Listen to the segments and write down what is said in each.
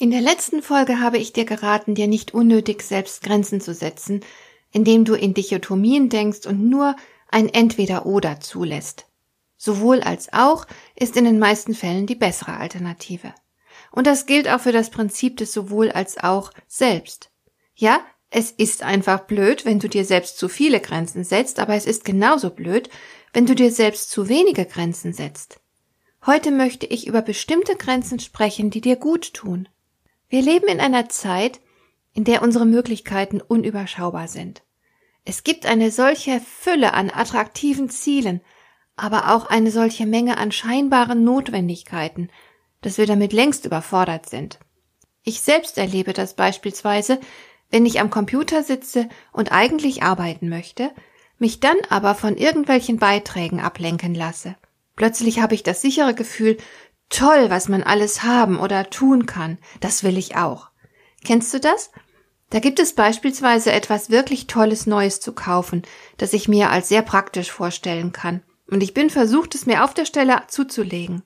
In der letzten Folge habe ich dir geraten, dir nicht unnötig selbst Grenzen zu setzen, indem du in Dichotomien denkst und nur ein Entweder-Oder zulässt. Sowohl als auch ist in den meisten Fällen die bessere Alternative. Und das gilt auch für das Prinzip des sowohl als auch selbst. Ja, es ist einfach blöd, wenn du dir selbst zu viele Grenzen setzt, aber es ist genauso blöd, wenn du dir selbst zu wenige Grenzen setzt. Heute möchte ich über bestimmte Grenzen sprechen, die dir gut tun. Wir leben in einer Zeit, in der unsere Möglichkeiten unüberschaubar sind. Es gibt eine solche Fülle an attraktiven Zielen, aber auch eine solche Menge an scheinbaren Notwendigkeiten, dass wir damit längst überfordert sind. Ich selbst erlebe das beispielsweise, wenn ich am Computer sitze und eigentlich arbeiten möchte, mich dann aber von irgendwelchen Beiträgen ablenken lasse. Plötzlich habe ich das sichere Gefühl, Toll, was man alles haben oder tun kann. Das will ich auch. Kennst du das? Da gibt es beispielsweise etwas wirklich Tolles Neues zu kaufen, das ich mir als sehr praktisch vorstellen kann. Und ich bin versucht, es mir auf der Stelle zuzulegen.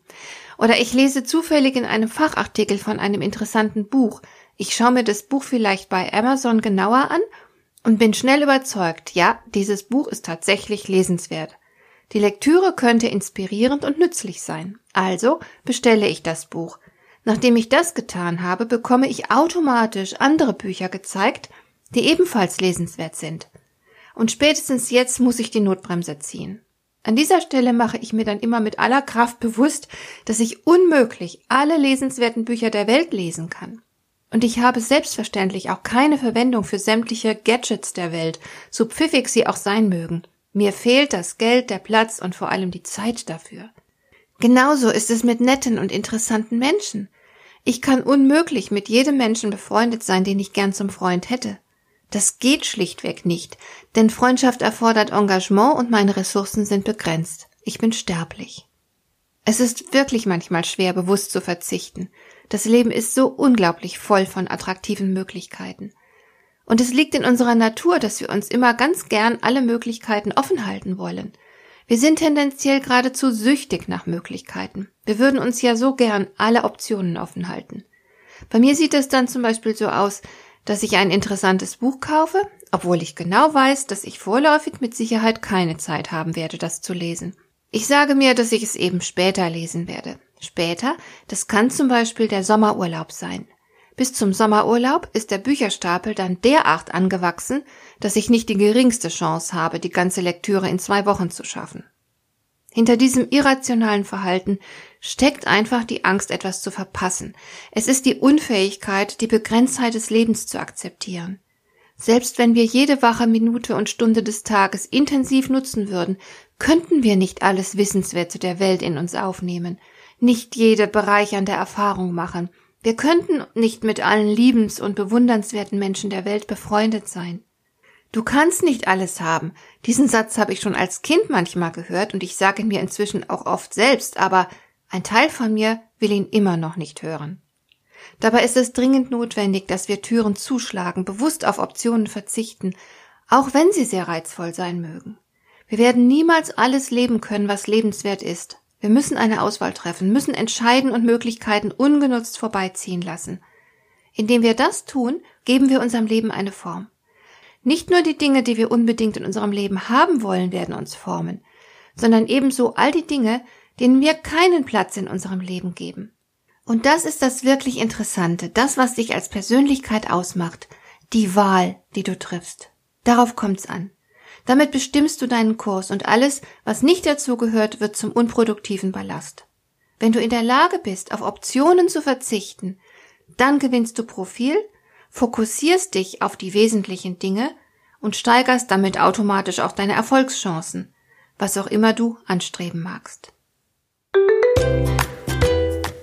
Oder ich lese zufällig in einem Fachartikel von einem interessanten Buch. Ich schaue mir das Buch vielleicht bei Amazon genauer an und bin schnell überzeugt, ja, dieses Buch ist tatsächlich lesenswert. Die Lektüre könnte inspirierend und nützlich sein. Also bestelle ich das Buch. Nachdem ich das getan habe, bekomme ich automatisch andere Bücher gezeigt, die ebenfalls lesenswert sind. Und spätestens jetzt muss ich die Notbremse ziehen. An dieser Stelle mache ich mir dann immer mit aller Kraft bewusst, dass ich unmöglich alle lesenswerten Bücher der Welt lesen kann. Und ich habe selbstverständlich auch keine Verwendung für sämtliche Gadgets der Welt, so pfiffig sie auch sein mögen. Mir fehlt das Geld, der Platz und vor allem die Zeit dafür. Genauso ist es mit netten und interessanten Menschen. Ich kann unmöglich mit jedem Menschen befreundet sein, den ich gern zum Freund hätte. Das geht schlichtweg nicht, denn Freundschaft erfordert Engagement und meine Ressourcen sind begrenzt. Ich bin sterblich. Es ist wirklich manchmal schwer, bewusst zu verzichten. Das Leben ist so unglaublich voll von attraktiven Möglichkeiten. Und es liegt in unserer Natur, dass wir uns immer ganz gern alle Möglichkeiten offen halten wollen. Wir sind tendenziell geradezu süchtig nach Möglichkeiten. Wir würden uns ja so gern alle Optionen offen halten. Bei mir sieht es dann zum Beispiel so aus, dass ich ein interessantes Buch kaufe, obwohl ich genau weiß, dass ich vorläufig mit Sicherheit keine Zeit haben werde, das zu lesen. Ich sage mir, dass ich es eben später lesen werde. Später, das kann zum Beispiel der Sommerurlaub sein. Bis zum Sommerurlaub ist der Bücherstapel dann derart angewachsen, dass ich nicht die geringste Chance habe, die ganze Lektüre in zwei Wochen zu schaffen. Hinter diesem irrationalen Verhalten steckt einfach die Angst, etwas zu verpassen. Es ist die Unfähigkeit, die Begrenztheit des Lebens zu akzeptieren. Selbst wenn wir jede wache Minute und Stunde des Tages intensiv nutzen würden, könnten wir nicht alles Wissenswerte der Welt in uns aufnehmen, nicht jede bereichernde Erfahrung machen, wir könnten nicht mit allen liebens- und bewundernswerten Menschen der Welt befreundet sein. Du kannst nicht alles haben. Diesen Satz habe ich schon als Kind manchmal gehört und ich sage ihn mir inzwischen auch oft selbst, aber ein Teil von mir will ihn immer noch nicht hören. Dabei ist es dringend notwendig, dass wir Türen zuschlagen, bewusst auf Optionen verzichten, auch wenn sie sehr reizvoll sein mögen. Wir werden niemals alles leben können, was lebenswert ist. Wir müssen eine Auswahl treffen, müssen entscheiden und Möglichkeiten ungenutzt vorbeiziehen lassen. Indem wir das tun, geben wir unserem Leben eine Form. Nicht nur die Dinge, die wir unbedingt in unserem Leben haben wollen, werden uns formen, sondern ebenso all die Dinge, denen wir keinen Platz in unserem Leben geben. Und das ist das wirklich Interessante, das, was dich als Persönlichkeit ausmacht, die Wahl, die du triffst. Darauf kommt's an. Damit bestimmst du deinen Kurs und alles, was nicht dazu gehört, wird zum unproduktiven Ballast. Wenn du in der Lage bist, auf Optionen zu verzichten, dann gewinnst du Profil, fokussierst dich auf die wesentlichen Dinge und steigerst damit automatisch auch deine Erfolgschancen, was auch immer du anstreben magst.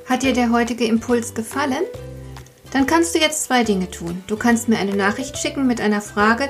Hat dir der heutige Impuls gefallen? Dann kannst du jetzt zwei Dinge tun. Du kannst mir eine Nachricht schicken mit einer Frage,